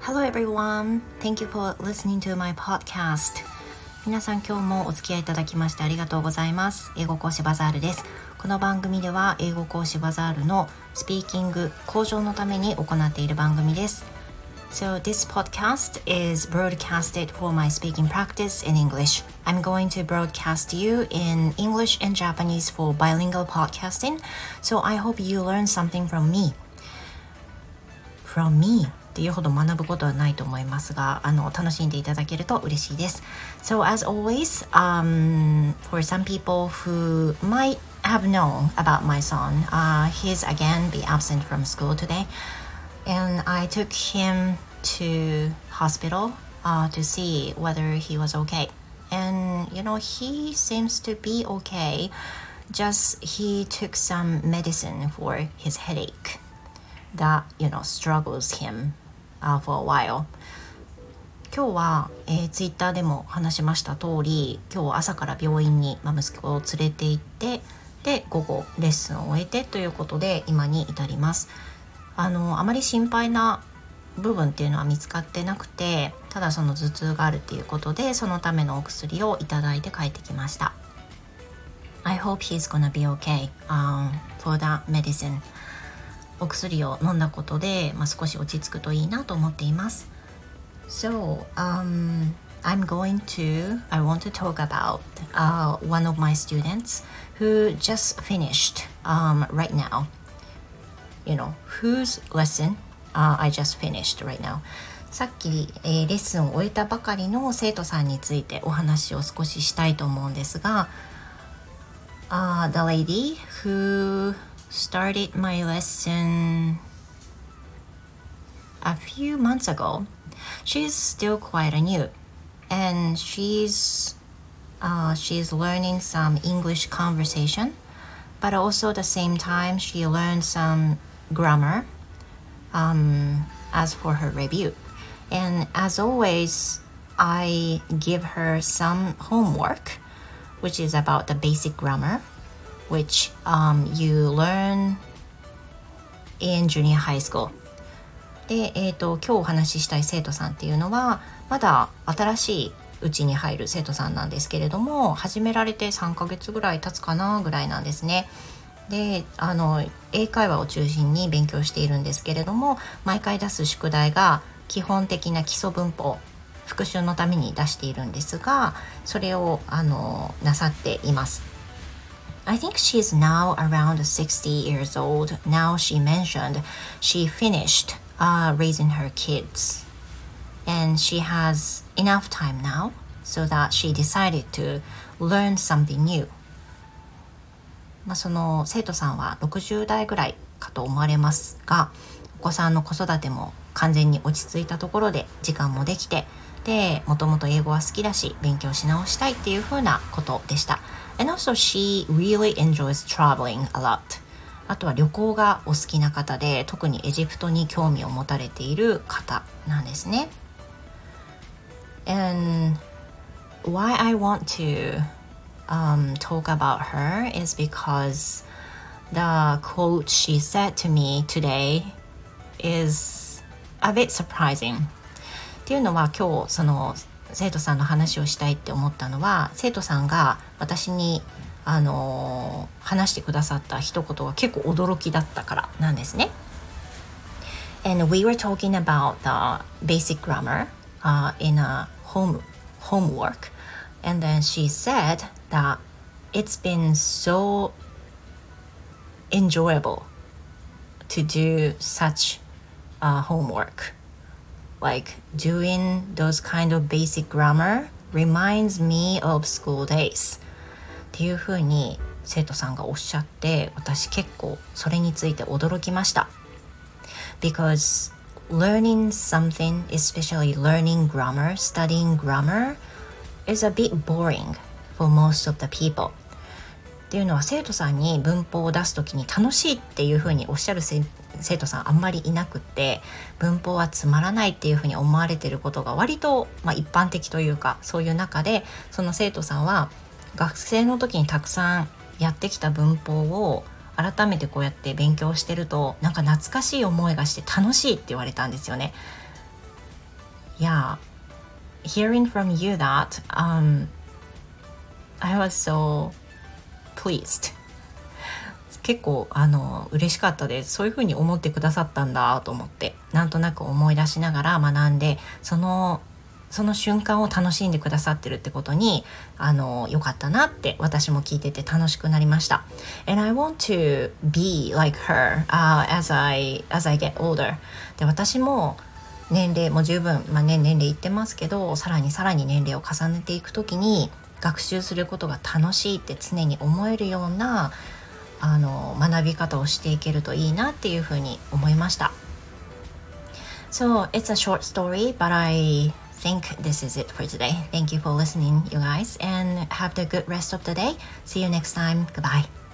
Hello everyone. Thank you for listening to my podcast. 皆さん今日もお付き合いいただきましてありがとうございます。英語講師バザールです。この番組では英語講師バザールのスピーキング向上のために行っている番組です。So this podcast is broadcasted for my speaking practice in English. I'm going to broadcast you in English and Japanese for bilingual podcasting. So I hope you learn something from me. From me っていうほど学ぶことはないと思いますがあの楽しんでいただけると嬉しいです So as always、um, for some people who might have known about my son、uh, he's again be absent from school today And I took him to hospital uh, to see whether he was okay and you know he seems to be okay just he took some medicine for his headache that you know struggles him uh, for a while 今日は、えー、ツイッターでも話しました通り今日朝から病院に、まあ、息子を連れて行ってで午後レッスンを終えてということで今に至りますあのあまり心配な部分っていうのは見つかってなくてただその頭痛があるっていうことでそのためのお薬をいただいて帰ってきました I hope he's gonna be okay、um, for that medicine お薬を飲んだことで、まあ、少し落ち着くといいなと思っています。So, um, I'm going to, I want to talk about uh, one of my students who just finished um, right now. You know, whose lesson uh, I just finished right now. さっき、えー、レッスンを終えたばかりの生徒さんについてお話を少ししたいと思うんですが、uh, The lady who started my lesson a few months ago. She's still quite new, and she's uh, she's learning some English conversation, but also at the same time she learned some grammar. Um, as for her review, and as always, I give her some homework, which is about the basic grammar which um, you learn in junior high school で、えーと、今日お話ししたい生徒さんっていうのはまだ新しいうちに入る生徒さんなんですけれども始められて3ヶ月ぐらい経つかなぐらいなんですね。であの英会話を中心に勉強しているんですけれども毎回出す宿題が基本的な基礎文法復習のために出しているんですがそれをあのなさっています。I think she's now around 60 years old. Now she mentioned she finished uh, raising her kids and she has enough time now so that she decided to learn something new. まあ、その生徒さんは60代ぐらいかと思われますがお子さんの子育ても完全に落ち着いたところで時間もできてでもともと英語は好きだし勉強し直したいっていうふうなことでした。And also she really enjoys traveling a lot. あとは旅行がお好きな方で特にエジプトに興味を持たれている方なんですね。And why I want to um, talk about her is because the quote she said to me today is a bit surprising. っていうのは今日その生徒さんの話をしたいって思ったのは生徒さんが私にあの話してくださった一言が結構驚きだったからなんですね。And we were talking about the basic grammar、uh, in a home homework and then she said that it's been so enjoyable to do such uh, homework like doing those kind of basic grammar reminds me of school days っていうふうに生徒さんがおっしゃって私結構それについて驚きました because learning something especially learning grammar studying grammar is a bit boring for most of the people っていうのは生徒さんに文法を出す時に楽しいっていうふうにおっしゃる生徒さんあんまりいなくって文法はつまらないっていうふうに思われてることが割と、まあ、一般的というかそういう中でその生徒さんは学生の時にたくさんやってきた文法を改めてこうやって勉強してるとなんか懐かしい思いがして楽しいって言われたんですよね。Yeah, hearing from you that, um, I was so pleased. 結構あの嬉しかったですそういうふうに思ってくださったんだと思ってなんとなく思い出しながら学んでそのその瞬間を楽しんでくださってるってことにあの良かったなって私も聞いてて楽しくなりました。And I want to be like her、uh, as, I, as I get older で私も年齢も十分、まあね、年齢いってますけどさらにさらに年齢を重ねていく時に学習することが楽しいって常に思えるようなあの学び方をしていけるといいなっていうふうに思いました。So it's a short story, but I think this is it for today. Thank you for listening, you guys, and have the good rest of the day. See you next time. Goodbye.